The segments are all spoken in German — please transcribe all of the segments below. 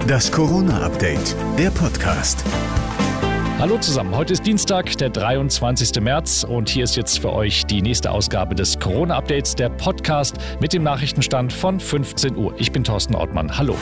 Das Corona-Update, der Podcast. Hallo zusammen, heute ist Dienstag, der 23. März und hier ist jetzt für euch die nächste Ausgabe des Corona-Updates, der Podcast mit dem Nachrichtenstand von 15 Uhr. Ich bin Thorsten Ortmann. Hallo.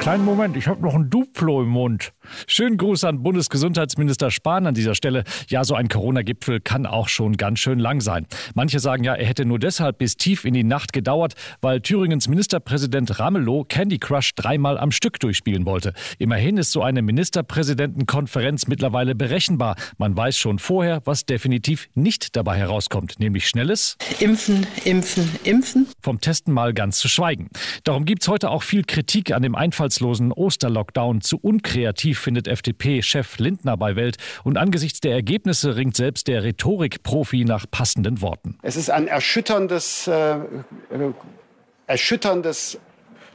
Kleinen Moment, ich habe noch ein Duplo im Mund. Schönen Gruß an Bundesgesundheitsminister Spahn an dieser Stelle. Ja, so ein Corona-Gipfel kann auch schon ganz schön lang sein. Manche sagen ja, er hätte nur deshalb bis tief in die Nacht gedauert, weil Thüringens Ministerpräsident Ramelow Candy Crush dreimal am Stück durchspielen wollte. Immerhin ist so eine Ministerpräsidentenkonferenz mittlerweile berechenbar. Man weiß schon vorher, was definitiv nicht dabei herauskommt, nämlich schnelles Impfen, impfen, impfen. Vom Testen mal ganz zu schweigen. Darum gibt es heute auch viel Kritik an dem Einfalls aussichtslosen Osterlockdown zu unkreativ, findet FDP-Chef Lindner bei Welt. Und angesichts der Ergebnisse ringt selbst der Rhetorikprofi nach passenden Worten. Es ist ein erschütterndes, äh, äh erschütterndes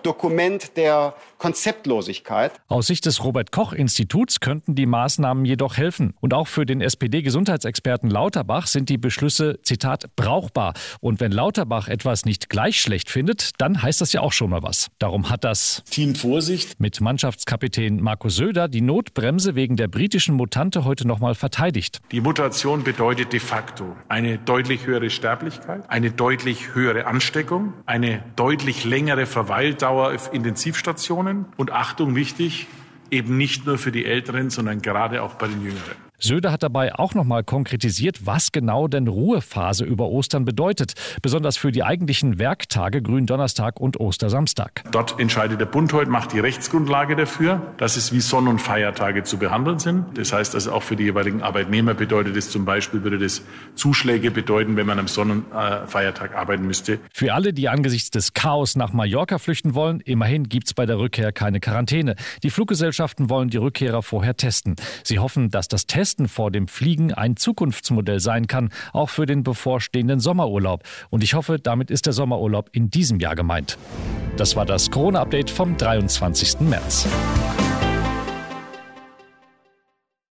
Dokument der Konzeptlosigkeit. Aus Sicht des Robert Koch Instituts könnten die Maßnahmen jedoch helfen. Und auch für den SPD-Gesundheitsexperten Lauterbach sind die Beschlüsse, Zitat, brauchbar. Und wenn Lauterbach etwas nicht gleich schlecht findet, dann heißt das ja auch schon mal was. Darum hat das Team Vorsicht mit Mannschaftskapitän Marco Söder die Notbremse wegen der britischen Mutante heute nochmal verteidigt. Die Mutation bedeutet de facto eine deutlich höhere Sterblichkeit, eine deutlich höhere Ansteckung, eine deutlich längere Verweildauer auf Intensivstationen und Achtung wichtig, eben nicht nur für die Älteren, sondern gerade auch bei den Jüngeren. Söder hat dabei auch noch mal konkretisiert, was genau denn Ruhephase über Ostern bedeutet, besonders für die eigentlichen Werktage Gründonnerstag und Ostersamstag. Dort entscheidet der Bund heute, macht die Rechtsgrundlage dafür, dass es wie Sonn- und Feiertage zu behandeln sind. Das heißt also auch für die jeweiligen Arbeitnehmer bedeutet es zum Beispiel, würde das Zuschläge bedeuten, wenn man am Sonn- und äh, Feiertag arbeiten müsste. Für alle, die angesichts des Chaos nach Mallorca flüchten wollen, immerhin gibt es bei der Rückkehr keine Quarantäne. Die Fluggesellschaften wollen die Rückkehrer vorher testen. Sie hoffen, dass das Test Testen vor dem Fliegen ein Zukunftsmodell sein kann, auch für den bevorstehenden Sommerurlaub. Und ich hoffe, damit ist der Sommerurlaub in diesem Jahr gemeint. Das war das Corona-Update vom 23. März.